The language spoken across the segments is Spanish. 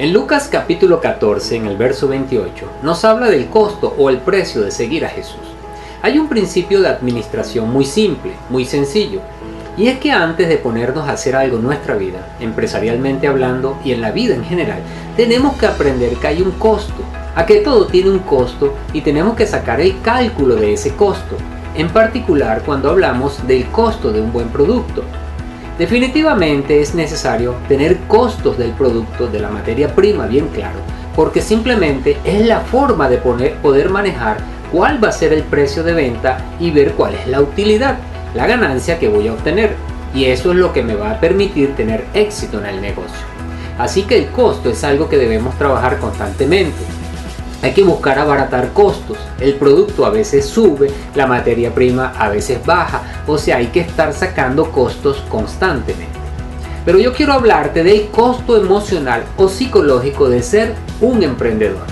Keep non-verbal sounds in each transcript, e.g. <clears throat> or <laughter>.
En Lucas capítulo 14, en el verso 28, nos habla del costo o el precio de seguir a Jesús. Hay un principio de administración muy simple, muy sencillo, y es que antes de ponernos a hacer algo en nuestra vida, empresarialmente hablando y en la vida en general, tenemos que aprender que hay un costo, a que todo tiene un costo y tenemos que sacar el cálculo de ese costo, en particular cuando hablamos del costo de un buen producto. Definitivamente es necesario tener costos del producto, de la materia prima bien claro, porque simplemente es la forma de poder manejar cuál va a ser el precio de venta y ver cuál es la utilidad, la ganancia que voy a obtener. Y eso es lo que me va a permitir tener éxito en el negocio. Así que el costo es algo que debemos trabajar constantemente. Hay que buscar abaratar costos. El producto a veces sube, la materia prima a veces baja, o sea, hay que estar sacando costos constantemente. Pero yo quiero hablarte del costo emocional o psicológico de ser un emprendedor.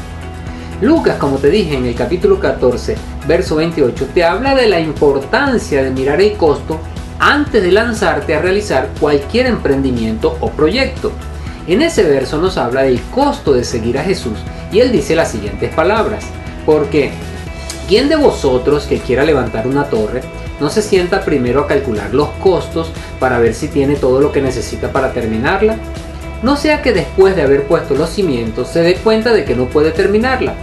Lucas, como te dije en el capítulo 14, verso 28, te habla de la importancia de mirar el costo antes de lanzarte a realizar cualquier emprendimiento o proyecto. En ese verso nos habla del costo de seguir a Jesús y él dice las siguientes palabras. Porque, ¿quién de vosotros que quiera levantar una torre no se sienta primero a calcular los costos para ver si tiene todo lo que necesita para terminarla? No sea que después de haber puesto los cimientos se dé cuenta de que no puede terminarla.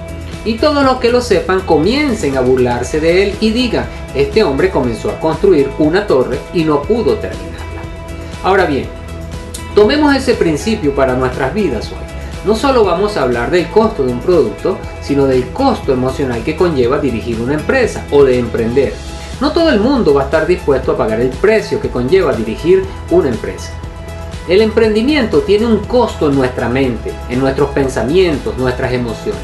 Y todos los que lo sepan comiencen a burlarse de él y digan, este hombre comenzó a construir una torre y no pudo terminarla. Ahora bien, tomemos ese principio para nuestras vidas hoy no solo vamos a hablar del costo de un producto, sino del costo emocional que conlleva dirigir una empresa o de emprender. No todo el mundo va a estar dispuesto a pagar el precio que conlleva dirigir una empresa. El emprendimiento tiene un costo en nuestra mente, en nuestros pensamientos, nuestras emociones.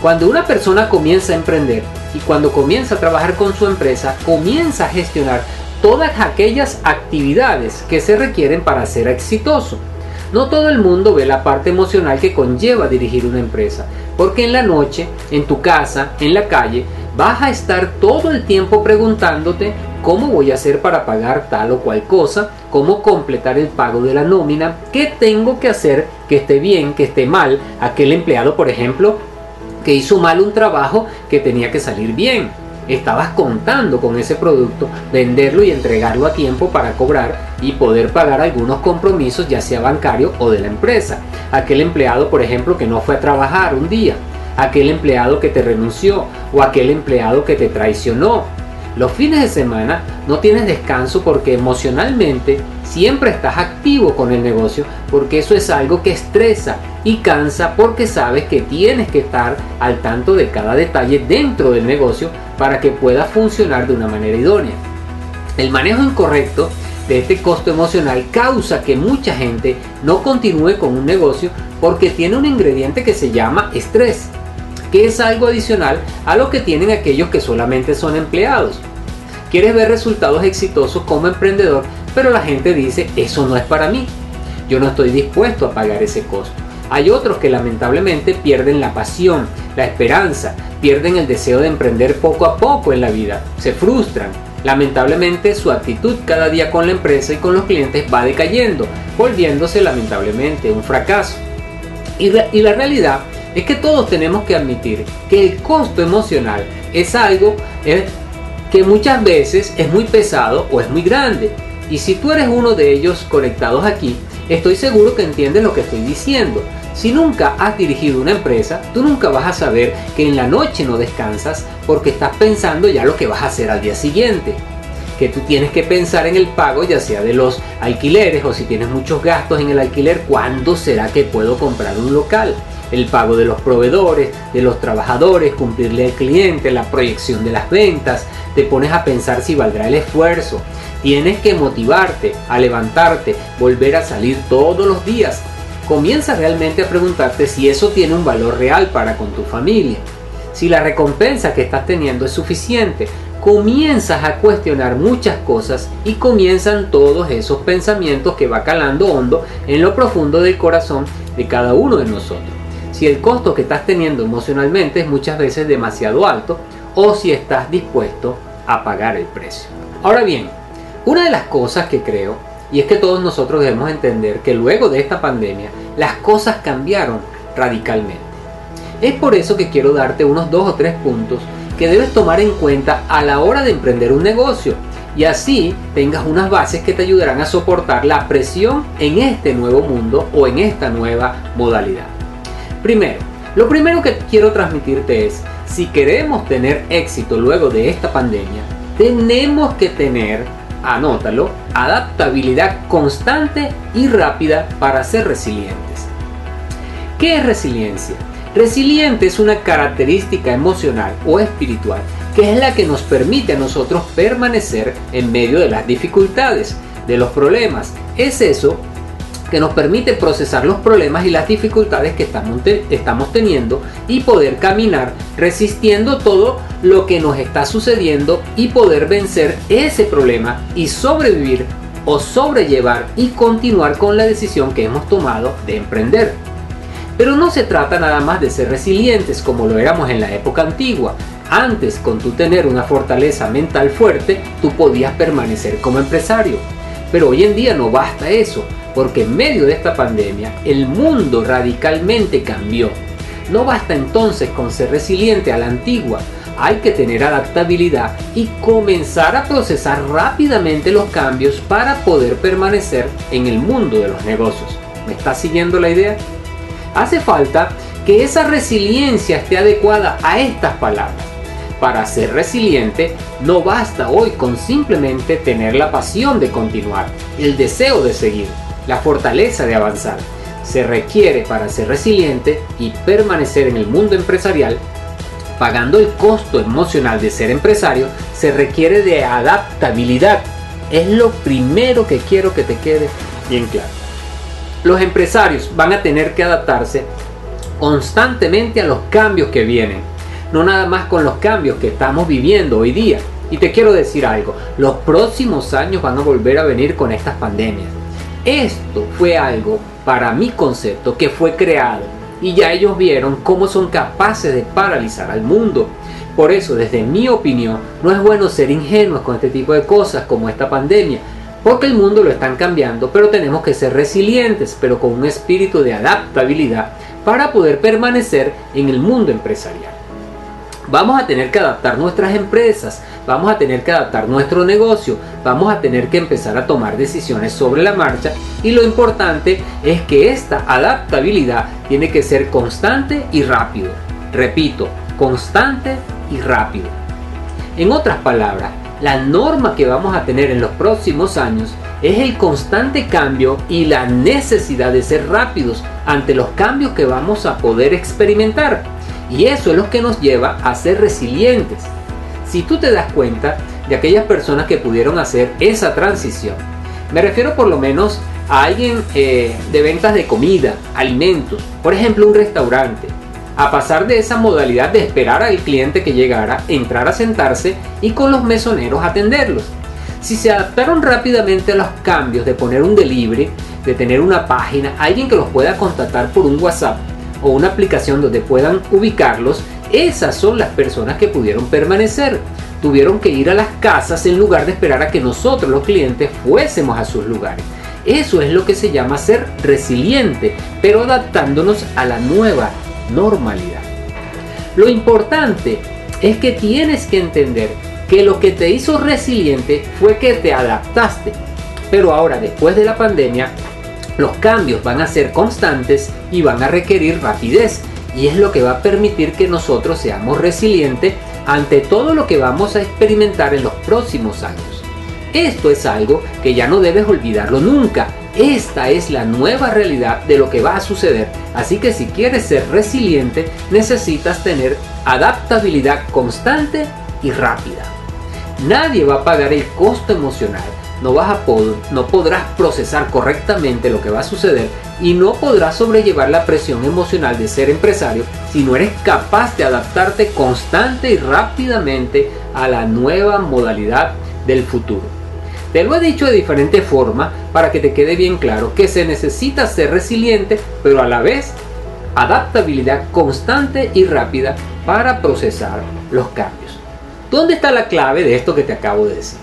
Cuando una persona comienza a emprender y cuando comienza a trabajar con su empresa, comienza a gestionar todas aquellas actividades que se requieren para ser exitoso. No todo el mundo ve la parte emocional que conlleva dirigir una empresa, porque en la noche, en tu casa, en la calle, vas a estar todo el tiempo preguntándote cómo voy a hacer para pagar tal o cual cosa, cómo completar el pago de la nómina, qué tengo que hacer que esté bien, que esté mal, aquel empleado, por ejemplo, que hizo mal un trabajo que tenía que salir bien estabas contando con ese producto, venderlo y entregarlo a tiempo para cobrar y poder pagar algunos compromisos, ya sea bancario o de la empresa. Aquel empleado, por ejemplo, que no fue a trabajar un día, aquel empleado que te renunció o aquel empleado que te traicionó. Los fines de semana no tienes descanso porque emocionalmente siempre estás activo con el negocio porque eso es algo que estresa y cansa porque sabes que tienes que estar al tanto de cada detalle dentro del negocio para que pueda funcionar de una manera idónea. El manejo incorrecto de este costo emocional causa que mucha gente no continúe con un negocio porque tiene un ingrediente que se llama estrés, que es algo adicional a lo que tienen aquellos que solamente son empleados. Quieres ver resultados exitosos como emprendedor, pero la gente dice, eso no es para mí. Yo no estoy dispuesto a pagar ese costo. Hay otros que lamentablemente pierden la pasión, la esperanza, pierden el deseo de emprender poco a poco en la vida, se frustran. Lamentablemente su actitud cada día con la empresa y con los clientes va decayendo, volviéndose lamentablemente un fracaso. Y, la realidad es que todos tenemos que admitir que el costo emocional es algo eh, que muchas veces es muy pesado o es muy grande. Y si tú eres uno de ellos conectados aquí, estoy seguro que entiendes lo que estoy diciendo. Si nunca has dirigido una empresa, tú nunca vas a saber que en la noche no descansas porque estás pensando ya lo que vas a hacer al día siguiente. Que tú tienes que pensar en el pago ya sea de los alquileres o si tienes muchos gastos en el alquiler, ¿cuándo será que puedo comprar un local? El pago de los proveedores, de los trabajadores, cumplirle al cliente, la proyección de las ventas. Te pones a pensar si valdrá el esfuerzo. Tienes que motivarte a levantarte, volver a salir todos los días comienza realmente a preguntarte si eso tiene un valor real para con tu familia. Si la recompensa que estás teniendo es suficiente, comienzas a cuestionar muchas cosas y comienzan todos esos pensamientos que va calando hondo en lo profundo del corazón de cada uno de nosotros. Si el costo que estás teniendo emocionalmente es muchas veces demasiado alto o si estás dispuesto a pagar el precio. Ahora bien, una de las cosas que creo Y es que todos nosotros debemos entender que luego de esta pandemia las cosas cambiaron radicalmente. Es por eso que quiero darte unos dos o tres puntos que debes tomar en cuenta a la hora de emprender un negocio y así tengas unas bases que te ayudarán a soportar la presión en este nuevo mundo o en esta nueva modalidad. Primero, lo primero que quiero transmitirte es, si queremos tener éxito luego de esta pandemia, tenemos que tener, anótalo, adaptabilidad constante y rápida para ser resilientes. ¿Qué es resiliencia? Resiliente es una característica emocional o espiritual que es la que nos permite a nosotros permanecer en medio de las dificultades, de los problemas. Es eso que nos permite procesar los problemas y las dificultades que estamos, teniendo y poder caminar resistiendo todo lo que nos está sucediendo y poder vencer ese problema y sobrevivir o sobrellevar y continuar con la decisión que hemos tomado de emprender. Pero no se trata nada más de ser resilientes como lo éramos en la época antigua. Antes, con tu tener una fortaleza mental fuerte, tú podías permanecer como empresario. Pero hoy en día no basta eso, porque en medio de esta pandemia el mundo radicalmente cambió. No basta entonces con ser resiliente a la antigua, hay que tener adaptabilidad y comenzar a procesar rápidamente los cambios para poder permanecer en el mundo de los negocios. ¿Me está siguiendo la idea? Hace falta que esa resiliencia esté adecuada a estas palabras. Para ser resiliente no basta hoy con simplemente tener la pasión de continuar, el deseo de seguir, la fortaleza de avanzar. Se requiere para ser resiliente y permanecer en el mundo empresarial, pagando el costo emocional de ser empresario, se requiere de adaptabilidad. Es lo primero que quiero que te quede bien claro los empresarios van a tener que adaptarse constantemente a los cambios que vienen, no nada más con los cambios que estamos viviendo hoy día. Y te quiero decir algo, los próximos años van a volver a venir con estas pandemias. Esto fue algo, para mi concepto, que fue creado y ya ellos vieron cómo son capaces de paralizar al mundo. Por eso, desde mi opinión, no es bueno ser ingenuos con este tipo de cosas como esta pandemia, porque el mundo lo están cambiando, pero tenemos que ser resilientes, pero con un espíritu de adaptabilidad para poder permanecer en el mundo empresarial. Vamos a tener que adaptar nuestras empresas, vamos a tener que adaptar nuestro negocio, vamos a tener que empezar a tomar decisiones sobre la marcha y lo importante es que esta adaptabilidad tiene que ser constante y rápido. Repito, constante y rápido. En otras palabras, la norma que vamos a tener en los próximos años es el constante cambio y la necesidad de ser rápidos ante los cambios que vamos a poder experimentar. Y eso es lo que nos lleva a ser resilientes. Si tú te das cuenta de aquellas personas que pudieron hacer esa transición, me refiero por lo menos a alguien eh, de ventas de comida, alimentos, por ejemplo un restaurante, a pasar de esa modalidad de esperar al cliente que llegara, entrar a sentarse y con los mesoneros atenderlos. Si se adaptaron rápidamente a los cambios de poner un delivery, de tener una página, alguien que los pueda contactar por un WhatsApp o una aplicación donde puedan ubicarlos, esas son las personas que pudieron permanecer. Tuvieron que ir a las casas en lugar de esperar a que nosotros los clientes fuésemos a sus lugares. Eso es lo que se llama ser resiliente, pero adaptándonos a la nueva normalidad. Lo importante es que tienes que entender que lo que te hizo resiliente fue que te adaptaste. Pero ahora, después de la pandemia, los cambios van a ser constantes y van a requerir rapidez. Y es lo que va a permitir que nosotros seamos resilientes ante todo lo que vamos a experimentar en los próximos años. Esto es algo que ya no debes olvidarlo nunca esta es la nueva realidad de lo que va a suceder. Así que si quieres ser resiliente, necesitas tener adaptabilidad constante y rápida. Nadie va a pagar el costo emocional. No, vas a no podrás procesar correctamente lo que va a suceder y no podrás sobrellevar la presión emocional de ser empresario si no eres capaz de adaptarte constante y rápidamente a la nueva modalidad del futuro. Te lo he dicho de diferente forma para que te quede bien claro que se necesita ser resiliente, pero a la vez adaptabilidad constante y rápida para procesar los cambios. ¿Dónde está la clave de esto que te acabo de decir?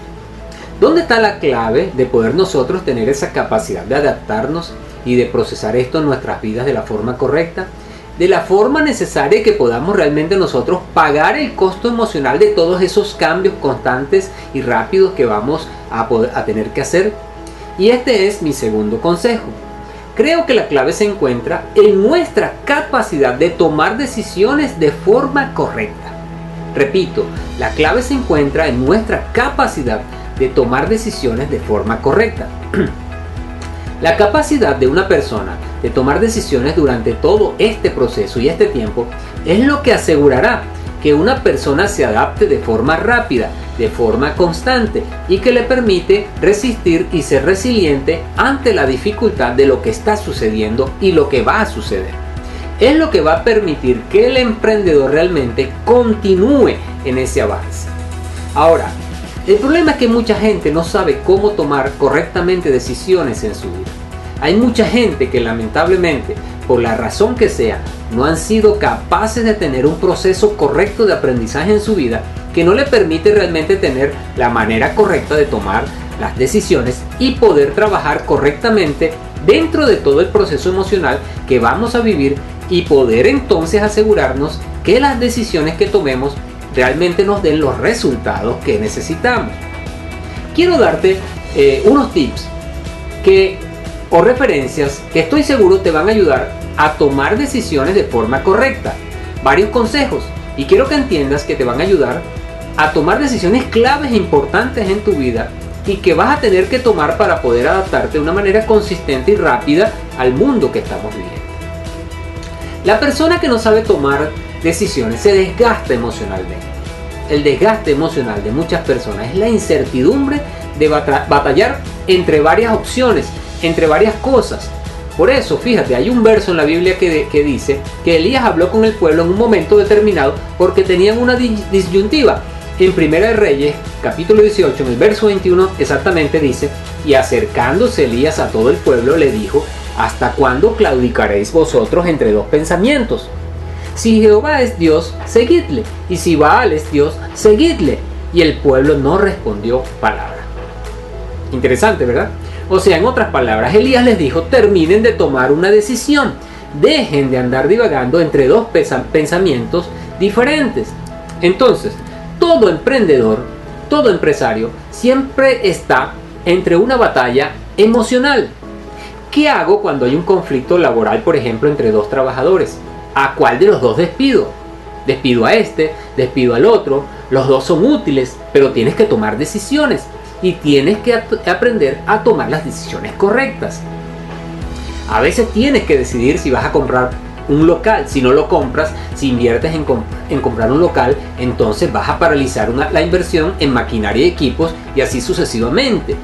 ¿Dónde está la clave de poder nosotros tener esa capacidad de adaptarnos y de procesar esto en nuestras vidas de la forma correcta? De la forma necesaria que podamos realmente nosotros pagar el costo emocional de todos esos cambios constantes y rápidos que vamos a, a tener que hacer. Y este es mi segundo consejo. Creo que la clave se encuentra en nuestra capacidad de tomar decisiones de forma correcta. Repito, la clave se encuentra en nuestra capacidad de tomar decisiones de forma correcta. <clears throat> la capacidad de una persona de tomar decisiones durante todo este proceso y este tiempo es lo que asegurará que una persona se adapte de forma rápida, de forma constante y que le permite resistir y ser resiliente ante la dificultad de lo que está sucediendo y lo que va a suceder. Es lo que va a permitir que el emprendedor realmente continúe en ese avance. Ahora, el problema es que mucha gente no sabe cómo tomar correctamente decisiones en su vida. Hay mucha gente que lamentablemente, por la razón que sea, no han sido capaces de tener un proceso correcto de aprendizaje en su vida que no le permite realmente tener la manera correcta de tomar las decisiones y poder trabajar correctamente dentro de todo el proceso emocional que vamos a vivir y poder entonces asegurarnos que las decisiones que tomemos realmente nos den los resultados que necesitamos. Quiero darte eh, unos tips que o referencias que estoy seguro te van a ayudar a tomar decisiones de forma correcta. Varios consejos y quiero que entiendas que te van a ayudar a tomar decisiones claves e importantes en tu vida y que vas a tener que tomar para poder adaptarte de una manera consistente y rápida al mundo que estamos viviendo. La persona que no sabe tomar decisiones se desgasta emocionalmente. El desgaste emocional de muchas personas es la incertidumbre de batallar entre varias opciones entre varias cosas. Por eso, fíjate, hay un verso en la Biblia que, que dice que Elías habló con el pueblo en un momento determinado porque tenían una disyuntiva. En Primera de Reyes, capítulo 18, en el verso 21, exactamente dice, y acercándose Elías a todo el pueblo le dijo, ¿hasta cuándo claudicaréis vosotros entre dos pensamientos? Si Jehová es Dios, seguidle, y si Baal es Dios, seguidle. Y el pueblo no respondió palabra. Interesante, ¿verdad? O sea, en otras palabras, Elías les dijo, terminen de tomar una decisión. Dejen de andar divagando entre dos pensamientos diferentes. Entonces, todo emprendedor, todo empresario, siempre está entre una batalla emocional. ¿Qué hago cuando hay un conflicto laboral, por ejemplo, entre dos trabajadores? ¿A cuál de los dos despido? Despido a este, despido al otro, los dos son útiles, pero tienes que tomar decisiones y tienes que aprender a tomar las decisiones correctas. A veces tienes que decidir si vas a comprar un local. Si no lo compras, si inviertes en, comprar un local, entonces vas a paralizar la inversión en maquinaria y equipos y así sucesivamente.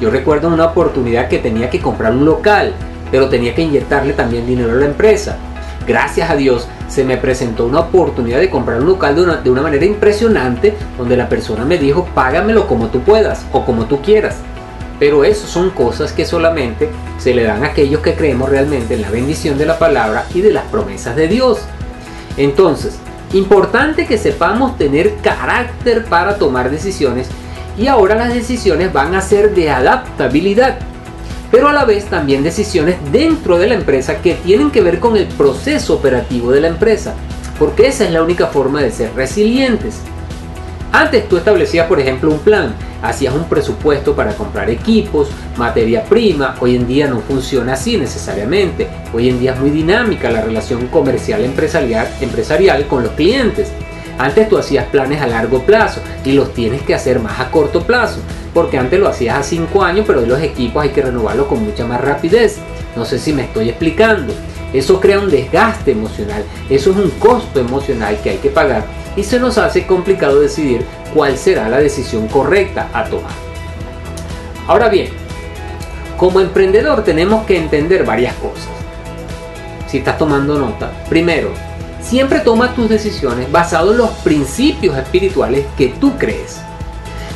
Yo recuerdo una oportunidad que tenía que comprar un local, pero tenía que inyectarle también dinero a la empresa. Gracias a Dios se me presentó una oportunidad de comprar un local de una, de una manera impresionante donde la persona me dijo págamelo como tú puedas o como tú quieras. Pero eso son cosas que solamente se le dan a aquellos que creemos realmente en la bendición de la palabra y de las promesas de Dios. Entonces, importante que sepamos tener carácter para tomar decisiones y ahora las decisiones van a ser de adaptabilidad pero a la vez también decisiones dentro de la empresa que tienen que ver con el proceso operativo de la empresa, porque esa es la única forma de ser resilientes. Antes tú establecías, por ejemplo, un plan, hacías un presupuesto para comprar equipos, materia prima, hoy en día no funciona así necesariamente, hoy en día es muy dinámica la relación comercial empresarial, empresarial con los clientes. Antes tú hacías planes a largo plazo y los tienes que hacer más a corto plazo, porque antes lo hacías a 5 años, pero los equipos hay que renovarlos con mucha más rapidez. No sé si me estoy explicando. Eso crea un desgaste emocional, eso es un costo emocional que hay que pagar y se nos hace complicado decidir cuál será la decisión correcta a tomar. Ahora bien, como emprendedor tenemos que entender varias cosas. Si estás tomando nota, primero, Siempre toma tus decisiones basado en los principios espirituales que tú crees.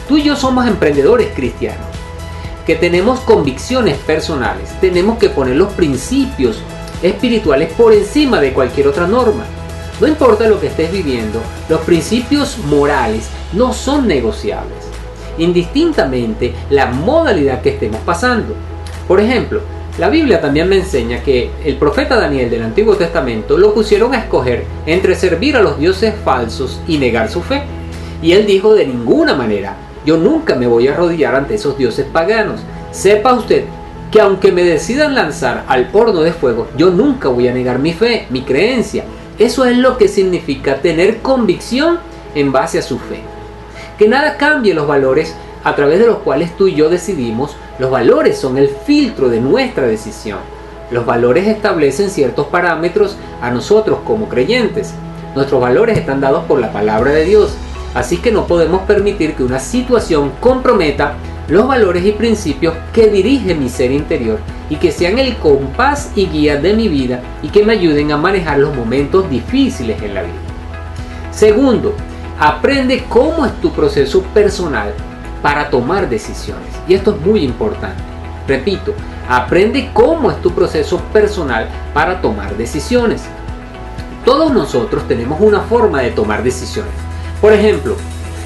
Tú y yo somos emprendedores cristianos, que tenemos convicciones personales. Tenemos que poner los principios espirituales por encima de cualquier otra norma. No importa lo que estés viviendo, los principios morales no son negociables. indistintamente la modalidad que estemos pasando. Por ejemplo, la Biblia también me enseña que el profeta Daniel del Antiguo Testamento lo pusieron a escoger entre servir a los dioses falsos y negar su fe. Y él dijo de ninguna manera, yo nunca me voy a arrodillar ante esos dioses paganos. Sepa usted que aunque me decidan lanzar al horno de fuego, yo nunca voy a negar mi fe, mi creencia. Eso es lo que significa tener convicción en base a su fe. Que nada cambie los valores a través de los cuales tú y yo decidimos. Los valores son el filtro de nuestra decisión. Los valores establecen ciertos parámetros a nosotros como creyentes. Nuestros valores están dados por la palabra de Dios. Así que no podemos permitir que una situación comprometa los valores y principios que dirigen mi ser interior y que sean el compás y guía de mi vida y que me ayuden a manejar los momentos difíciles en la vida. Segundo, aprende cómo es tu proceso personal para tomar decisiones. Y esto es muy importante. Repito, aprende cómo es tu proceso personal para tomar decisiones. Todos nosotros tenemos una forma de tomar decisiones. Por ejemplo,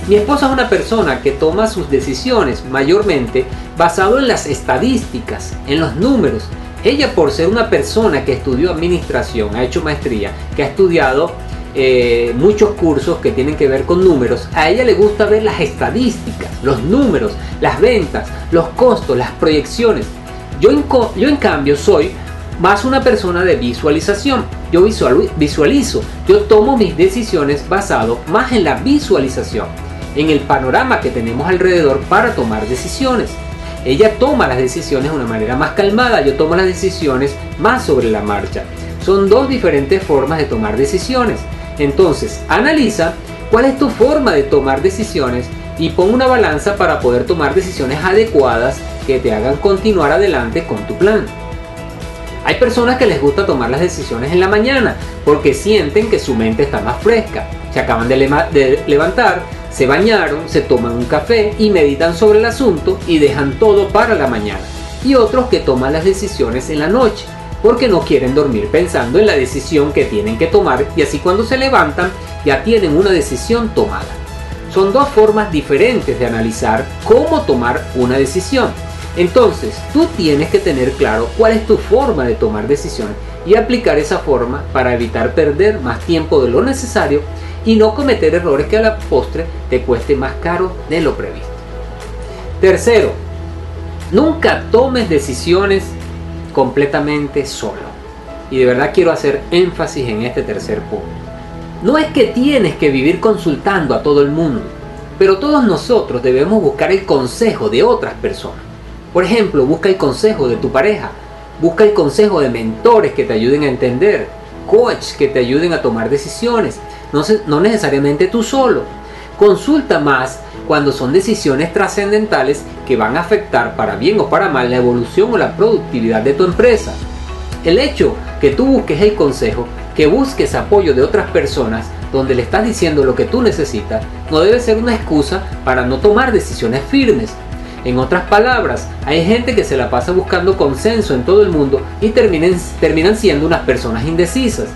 mi esposa es una persona que toma sus decisiones mayormente basado en las estadísticas, en los números. Ella por ser una persona que estudió administración, ha hecho maestría, que ha estudiado eh, muchos cursos que tienen que ver con números, a ella le gusta ver las estadísticas, los números, las ventas, los costos, las proyecciones. Yo yo en cambio soy más una persona de visualización. Yo visualizo, yo tomo mis decisiones basado más en la visualización en el panorama que tenemos alrededor para tomar decisiones. Ella toma las decisiones de una manera más calmada, yo tomo las decisiones más sobre la marcha. Son dos diferentes formas de tomar decisiones. Entonces, analiza cuál es tu forma de tomar decisiones y pon una balanza para poder tomar decisiones adecuadas que te hagan continuar adelante con tu plan. Hay personas que les gusta tomar las decisiones en la mañana porque sienten que su mente está más fresca. Se acaban de, de levantar, se bañaron, se toman un café y meditan sobre el asunto y dejan todo para la mañana. Y otros que toman las decisiones en la noche, porque no quieren dormir pensando en la decisión que tienen que tomar y así cuando se levantan ya tienen una decisión tomada. Son dos formas diferentes de analizar cómo tomar una decisión. Entonces, tú tienes que tener claro cuál es tu forma de tomar decisiones y aplicar esa forma para evitar perder más tiempo de lo necesario y no cometer errores que a la postre te cueste más caro de lo previsto. Tercero, nunca tomes decisiones completamente solo. Y de verdad quiero hacer énfasis en este tercer punto. No es que tienes que vivir consultando a todo el mundo, pero todos nosotros debemos buscar el consejo de otras personas. Por ejemplo, busca el consejo de tu pareja, busca el consejo de mentores que te ayuden a entender, coaches que te ayuden a tomar decisiones, no, necesariamente tú solo. Consulta más cuando son decisiones trascendentales que van a afectar para bien o para mal la evolución o la productividad de tu empresa. El hecho que tú busques el consejo, que busques apoyo de otras personas donde le estás diciendo lo que tú necesitas, no debe ser una excusa para no tomar decisiones firmes. En otras palabras, hay gente que se la pasa buscando consenso en todo el mundo y terminan siendo unas personas indecisas.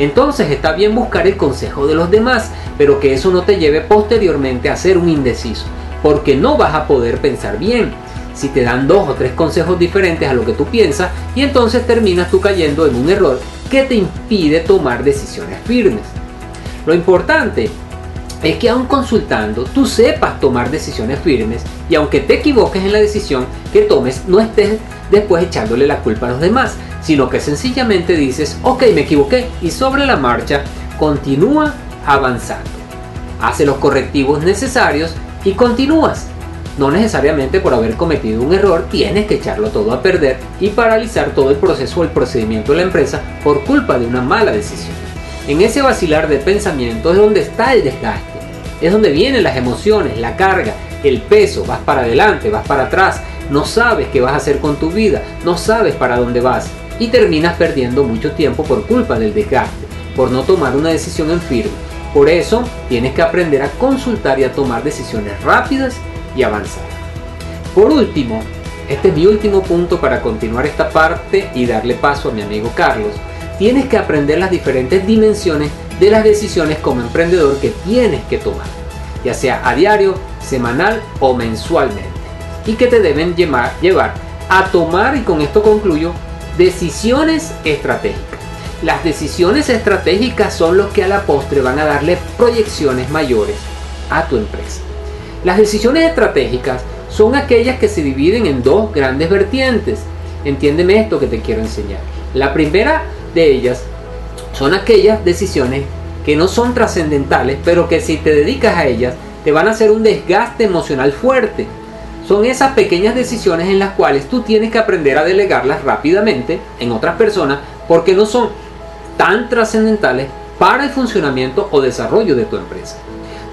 Entonces está bien buscar el consejo de los demás, pero que eso no te lleve posteriormente a ser un indeciso, porque no vas a poder pensar bien. Si te dan dos o tres consejos diferentes a lo que tú piensas, y entonces terminas tú cayendo en un error que te impide tomar decisiones firmes. Lo importante es que aun consultando tú sepas tomar decisiones firmes y aunque te equivoques en la decisión que tomes, no estés después echándole la culpa a los demás, sino que sencillamente dices, ok, me equivoqué y sobre la marcha continúa avanzando. Hace los correctivos necesarios y continúas. No necesariamente por haber cometido un error tienes que echarlo todo a perder y paralizar todo el proceso o el procedimiento de la empresa por culpa de una mala decisión. En ese vacilar de pensamiento es donde está el desgaste, es donde vienen las emociones, la carga, el peso, vas para adelante, vas para atrás, no sabes qué vas a hacer con tu vida, no sabes para dónde vas y terminas perdiendo mucho tiempo por culpa del desgaste, por no tomar una decisión en firme. Por eso tienes que aprender a consultar y a tomar decisiones rápidas y avanzar. Por último, este es mi último punto para continuar esta parte y darle paso a mi amigo Carlos. Tienes que aprender las diferentes dimensiones de las decisiones como emprendedor que tienes que tomar, ya sea a diario semanal o mensualmente y que te deben llevar, llevar a tomar, y con esto concluyo, decisiones estratégicas. Las decisiones estratégicas son los que a la postre van a darle proyecciones mayores a tu empresa. Las decisiones estratégicas son aquellas que se dividen en dos grandes vertientes. Entiéndeme esto que te quiero enseñar. La primera de ellas son aquellas decisiones que no son trascendentales, pero que si te dedicas a ellas te van a hacer un desgaste emocional fuerte. Son esas pequeñas decisiones en las cuales tú tienes que aprender a delegarlas rápidamente en otras personas porque no son tan trascendentales para el funcionamiento o desarrollo de tu empresa.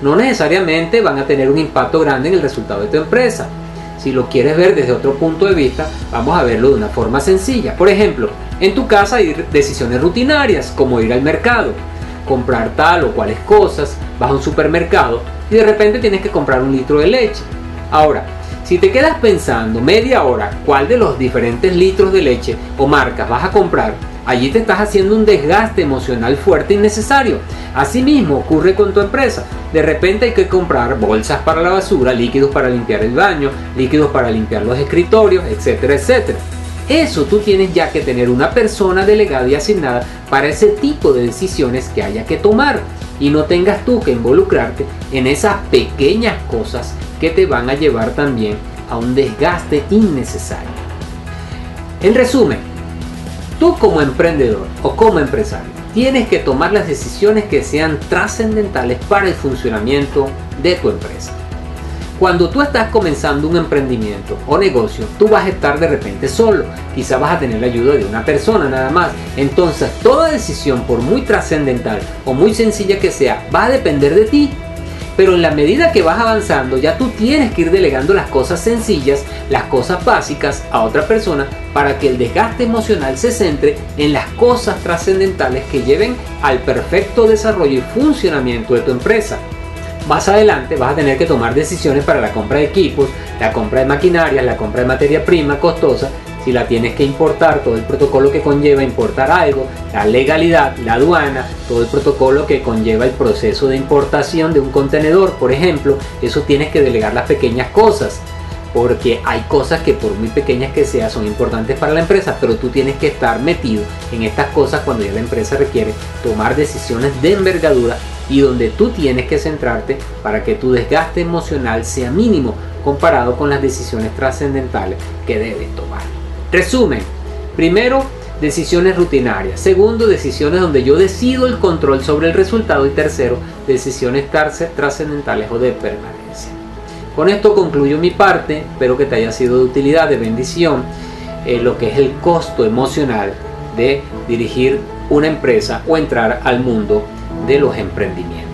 No necesariamente van a tener un impacto grande en el resultado de tu empresa. Si lo quieres ver desde otro punto de vista, vamos a verlo de una forma sencilla. Por ejemplo, en tu casa hay decisiones rutinarias como ir al mercado, comprar tal o cuales cosas, vas a un supermercado y de repente tienes que comprar un litro de leche. Ahora, si te quedas pensando media hora cuál de los diferentes litros de leche o marcas vas a comprar, allí te estás haciendo un desgaste emocional fuerte y necesario. Asimismo ocurre con tu empresa. De repente hay que comprar bolsas para la basura, líquidos para limpiar el baño, líquidos para limpiar los escritorios, etcétera, etcétera. Eso tú tienes ya que tener una persona delegada y asignada para ese tipo de decisiones que haya que tomar y no tengas tú que involucrarte en esas pequeñas cosas que te van a llevar también a un desgaste innecesario. En resumen, tú como emprendedor o como empresario tienes que tomar las decisiones que sean trascendentales para el funcionamiento de tu empresa. Cuando tú estás comenzando un emprendimiento o negocio, tú vas a estar de repente solo. Quizá vas a tener la ayuda de una persona nada más. Entonces, toda decisión, por muy trascendental o muy sencilla que sea, va a depender de ti. Pero en la medida que vas avanzando, ya tú tienes que ir delegando las cosas sencillas, las cosas básicas a otra persona para que el desgaste emocional se centre en las cosas trascendentales que lleven al perfecto desarrollo y funcionamiento de tu empresa. Más adelante vas a tener que tomar decisiones para la compra de equipos, la compra de maquinaria, la compra de materia prima costosa, si la tienes que importar, todo el protocolo que conlleva importar algo, la legalidad, la aduana, todo el protocolo que conlleva el proceso de importación de un contenedor, por ejemplo, eso tienes que delegar las pequeñas cosas porque hay cosas que por muy pequeñas que sean son importantes para la empresa, pero tú tienes que estar metido en estas cosas cuando ya la empresa requiere tomar decisiones de envergadura y donde tú tienes que centrarte para que tu desgaste emocional sea mínimo comparado con las decisiones trascendentales que debes tomar. Resumen, primero, decisiones rutinarias. Segundo, decisiones donde yo decido el control sobre el resultado. Y tercero, decisiones trascendentales o de permanencia. Con esto concluyo mi parte. Espero que te haya sido de utilidad, de bendición, eh, lo que es el costo emocional de dirigir una empresa o entrar al mundo de los emprendimientos.